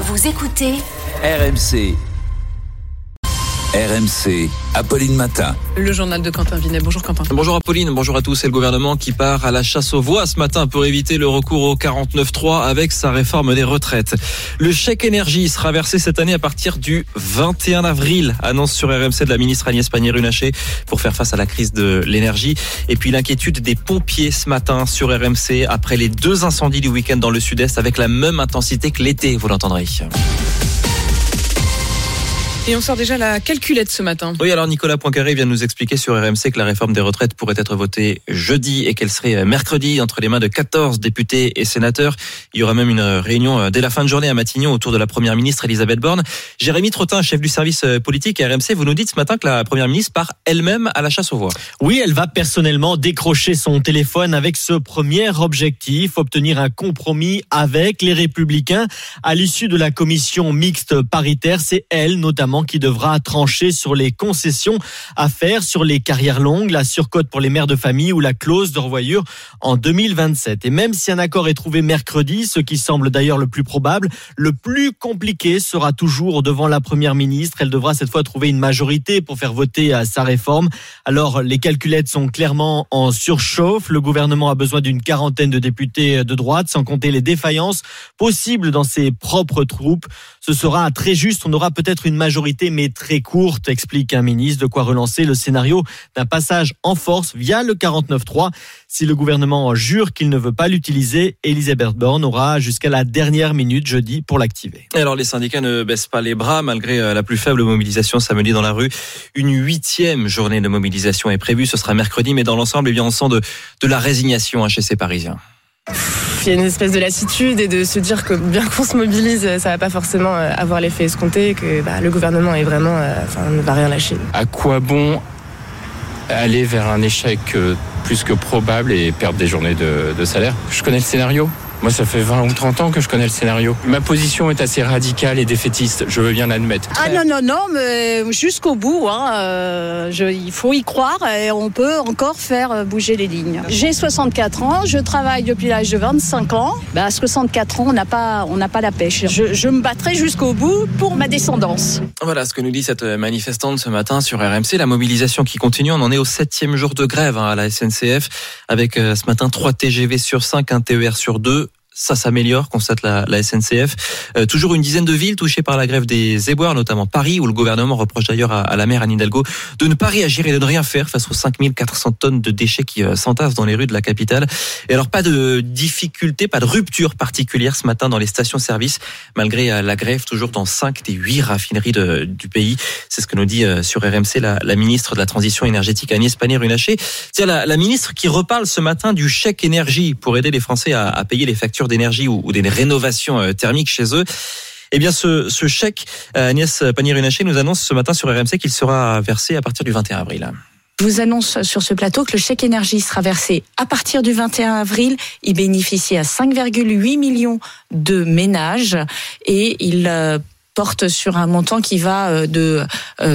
Vous écoutez RMC. RMC, Apolline Matin. Le journal de Quentin Vinet. Bonjour Quentin. Bonjour Apolline, bonjour à tous. C'est le gouvernement qui part à la chasse aux voix ce matin pour éviter le recours au 49.3 avec sa réforme des retraites. Le chèque énergie sera versé cette année à partir du 21 avril, annonce sur RMC de la ministre Agnès Pannier-Runacher pour faire face à la crise de l'énergie. Et puis l'inquiétude des pompiers ce matin sur RMC après les deux incendies du week-end dans le sud-est avec la même intensité que l'été, vous l'entendrez. Et on sort déjà la calculette ce matin. Oui, alors Nicolas Poincaré vient de nous expliquer sur RMC que la réforme des retraites pourrait être votée jeudi et qu'elle serait mercredi entre les mains de 14 députés et sénateurs. Il y aura même une réunion dès la fin de journée à Matignon autour de la première ministre Elisabeth Borne. Jérémy Trottin, chef du service politique à RMC, vous nous dites ce matin que la première ministre part elle-même à la chasse aux voix. Oui, elle va personnellement décrocher son téléphone avec ce premier objectif, obtenir un compromis avec les républicains à l'issue de la commission mixte paritaire. C'est elle notamment qui devra trancher sur les concessions à faire sur les carrières longues, la surcote pour les mères de famille ou la clause de revoyure en 2027. Et même si un accord est trouvé mercredi, ce qui semble d'ailleurs le plus probable, le plus compliqué sera toujours devant la première ministre. Elle devra cette fois trouver une majorité pour faire voter à sa réforme. Alors les calculettes sont clairement en surchauffe. Le gouvernement a besoin d'une quarantaine de députés de droite, sans compter les défaillances possibles dans ses propres troupes. Ce sera très juste. On aura peut-être une majorité mais très courte, explique un ministre, de quoi relancer le scénario d'un passage en force via le 49-3. Si le gouvernement jure qu'il ne veut pas l'utiliser, Elisabeth Borne aura jusqu'à la dernière minute jeudi pour l'activer. Alors les syndicats ne baissent pas les bras malgré euh, la plus faible mobilisation samedi dans la rue. Une huitième journée de mobilisation est prévue, ce sera mercredi, mais dans l'ensemble, eh bien, on sent de, de la résignation hein, chez ces Parisiens il y a une espèce de lassitude et de se dire que bien qu'on se mobilise, ça va pas forcément euh, avoir l'effet escompté, que bah, le gouvernement est vraiment, euh, enfin, ne va rien lâcher. À quoi bon aller vers un échec euh, plus que probable et perdre des journées de salaire? Je connais le scénario. Moi, ça fait 20 ou 30 ans que je connais le scénario. Ma position est assez radicale et défaitiste, je veux bien l'admettre. Ah non, non, non, mais jusqu'au bout, hein, euh, je, il faut y croire et on peut encore faire bouger les lignes. J'ai 64 ans, je travaille depuis l'âge de 25 ans. Bah, à 64 ans, on n'a pas, on n'a pas la pêche. Je, je me battrai jusqu'au bout pour ma descendance. Voilà ce que nous dit cette manifestante ce matin sur RMC. La mobilisation qui continue, on en est au septième jour de grève hein, à la SNCF avec euh, ce matin 3 TGV sur 5, un TER sur 2 ça s'améliore, constate la, la SNCF. Euh, toujours une dizaine de villes touchées par la grève des éboueurs, notamment Paris, où le gouvernement reproche d'ailleurs à, à, la maire Anne Hidalgo de ne pas réagir et de ne rien faire face aux 5400 tonnes de déchets qui euh, s'entassent dans les rues de la capitale. Et alors pas de difficulté, pas de rupture particulière ce matin dans les stations-service, malgré euh, la grève toujours dans 5 des 8 raffineries de, du pays. C'est ce que nous dit euh, sur RMC la, la, ministre de la Transition énergétique Agnès Pannier-Runacher. C'est la, la ministre qui reparle ce matin du chèque énergie pour aider les Français à, à payer les factures d'énergie ou, des rénovations euh, thermiques chez eux. Eh bien, ce, chèque, euh, Agnès Pannier-Runacher nous annonce ce matin sur RMC qu'il sera versé à partir du 21 avril. Je vous annonce sur ce plateau que le chèque énergie sera versé à partir du 21 avril. Il bénéficie à 5,8 millions de ménages et il euh, porte sur un montant qui va de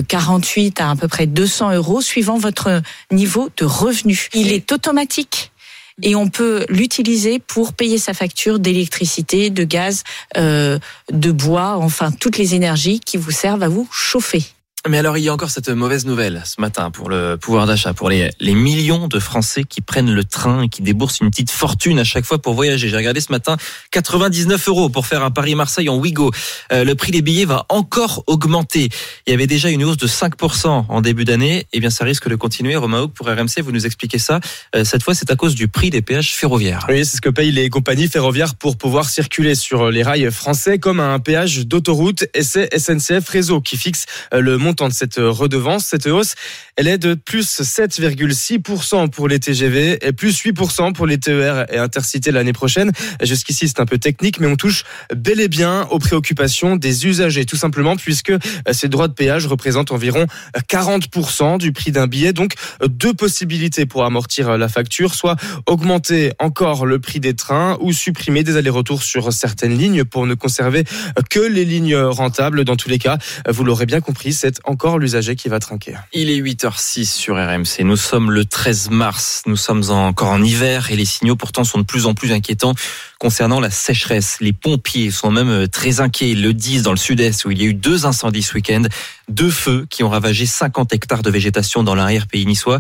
48 à à peu près 200 euros suivant votre niveau de revenu. Il est automatique et on peut l'utiliser pour payer sa facture d'électricité, de gaz, euh, de bois, enfin toutes les énergies qui vous servent à vous chauffer. Mais alors, il y a encore cette mauvaise nouvelle ce matin pour le pouvoir d'achat, pour les, les millions de Français qui prennent le train et qui déboursent une petite fortune à chaque fois pour voyager. J'ai regardé ce matin 99 euros pour faire un Paris-Marseille en Ouigo. Euh, le prix des billets va encore augmenter. Il y avait déjà une hausse de 5% en début d'année. Eh bien, ça risque de continuer. Romain pour RMC, vous nous expliquez ça. Euh, cette fois, c'est à cause du prix des péages ferroviaires. Oui, c'est ce que payent les compagnies ferroviaires pour pouvoir circuler sur les rails français, comme un péage d'autoroute. Et c'est SNCF Réseau qui fixe le montant montant de cette redevance. Cette hausse, elle est de plus 7,6% pour les TGV et plus 8% pour les TER et Intercité l'année prochaine. Jusqu'ici, c'est un peu technique, mais on touche bel et bien aux préoccupations des usagers, tout simplement, puisque ces droits de péage représentent environ 40% du prix d'un billet. Donc, deux possibilités pour amortir la facture, soit augmenter encore le prix des trains ou supprimer des allers-retours sur certaines lignes pour ne conserver que les lignes rentables. Dans tous les cas, vous l'aurez bien compris, c'est encore l'usager qui va trinquer. Il est 8h06 sur RMC. Nous sommes le 13 mars. Nous sommes encore en hiver et les signaux pourtant sont de plus en plus inquiétants concernant la sécheresse. Les pompiers sont même très inquiets. Ils le disent dans le sud-est où il y a eu deux incendies ce week-end, deux feux qui ont ravagé 50 hectares de végétation dans l'arrière-pays niçois.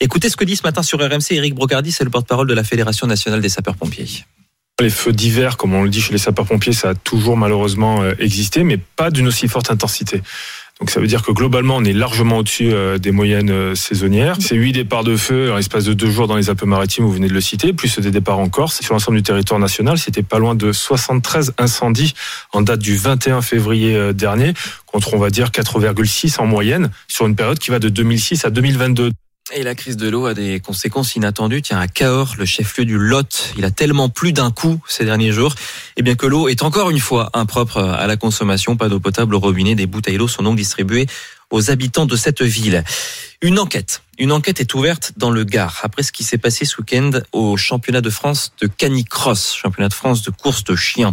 Écoutez ce que dit ce matin sur RMC Eric Brocardi, c'est le porte-parole de la Fédération nationale des sapeurs-pompiers. Les feux d'hiver, comme on le dit chez les sapeurs-pompiers, ça a toujours malheureusement existé, mais pas d'une aussi forte intensité. Donc ça veut dire que globalement, on est largement au-dessus des moyennes saisonnières. C'est huit départs de feu en l'espace de deux jours dans les Alpes-Maritimes, vous venez de le citer, plus des départs en Corse. Sur l'ensemble du territoire national, c'était pas loin de 73 incendies en date du 21 février dernier, contre on va dire 4,6 en moyenne, sur une période qui va de 2006 à 2022. Et la crise de l'eau a des conséquences inattendues. Tiens, à Cahors, le chef-lieu du Lot, il a tellement plu d'un coup ces derniers jours, et bien que l'eau est encore une fois impropre à la consommation. Pas d'eau potable au robinet. Des bouteilles d'eau sont donc distribuées aux habitants de cette ville. Une enquête. Une enquête est ouverte dans le Gard après ce qui s'est passé ce week-end au championnat de France de canicross, championnat de France de course de chiens.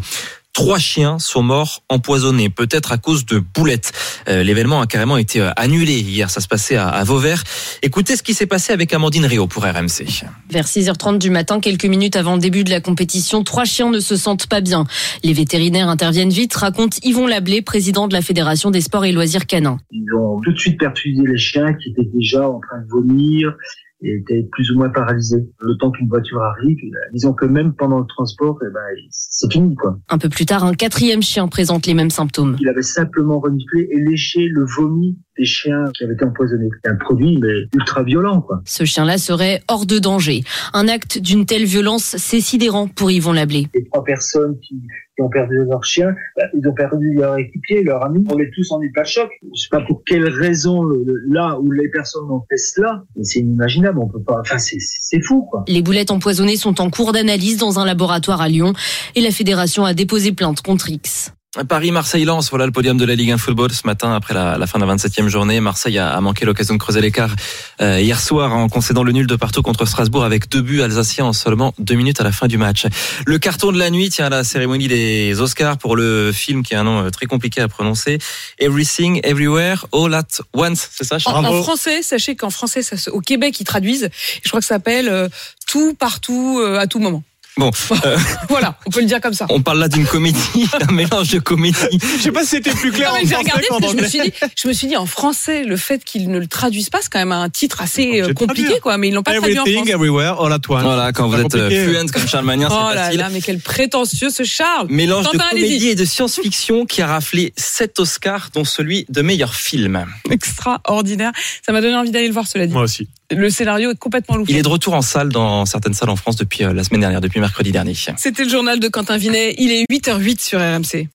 Trois chiens sont morts empoisonnés, peut-être à cause de boulettes. Euh, L'événement a carrément été annulé hier, ça se passait à, à Vauvert. Écoutez ce qui s'est passé avec Amandine Rio pour RMC. Vers 6h30 du matin, quelques minutes avant le début de la compétition, trois chiens ne se sentent pas bien. Les vétérinaires interviennent vite, raconte Yvon Lablé, président de la Fédération des sports et loisirs canins. Ils ont tout de suite perfusé les chiens qui étaient déjà en train de vomir, et était plus ou moins paralysé. Le temps qu'une voiture arrive, disons que même pendant le transport, eh ben, c'est fini. Quoi. Un peu plus tard, un quatrième chien présente les mêmes symptômes. Il avait simplement reniflé et léché le vomi des chiens qui avaient été empoisonnés. Un produit mais ultra violent. Quoi. Ce chien-là serait hors de danger. Un acte d'une telle violence, c'est sidérant pour Yvon Lablé. Les trois personnes qui, qui ont perdu leur chien, bah, ils ont perdu leur équipier, leur ami. On est tous en état de choc. Je sais pas pour quelle raison là où les personnes ont fait cela, mais c'est inimaginable. On peut pas. Enfin, c'est fou. Quoi. Les boulettes empoisonnées sont en cours d'analyse dans un laboratoire à Lyon et la fédération a déposé plainte contre X. Paris-Marseille-Lens, voilà le podium de la Ligue 1 Football ce matin après la, la fin de la 27e journée. Marseille a, a manqué l'occasion de creuser l'écart euh, hier soir en concédant le nul de partout contre Strasbourg avec deux buts alsaciens en seulement deux minutes à la fin du match. Le carton de la nuit tient à la cérémonie des Oscars pour le film qui a un nom très compliqué à prononcer. Everything, Everywhere, All at Once, c'est ça en, en, français, sachez qu'en français, ça, au Québec, ils traduisent. Je crois que ça s'appelle euh, Tout, partout, euh, à tout moment. Bon, euh, voilà, on peut le dire comme ça. On parle là d'une comédie, un mélange de comédie. Je sais pas si c'était plus clair. Non, mais j'ai regardé parce que je me suis dit, je me suis dit en français, le fait qu'ils ne le traduisent pas, c'est quand même un titre assez euh, compliqué, quoi. Mais ils l'ont pas traduit en Everything, everywhere, all at once. Voilà, quand vous êtes fluent comme Charles Magnin, c'est oh là facile. là, mais quel prétentieux ce Charles. Mélange de comédie et de science-fiction qui a raflé sept Oscars, dont celui de meilleur film. Extraordinaire. Ça m'a donné envie d'aller le voir, cela dit. Moi aussi. Le scénario est complètement loufoque. Il est de retour en salle dans certaines salles en France depuis euh, la semaine dernière, depuis mercredi dernier. C'était le journal de Quentin Vinet. Il est 8h08 sur RMC.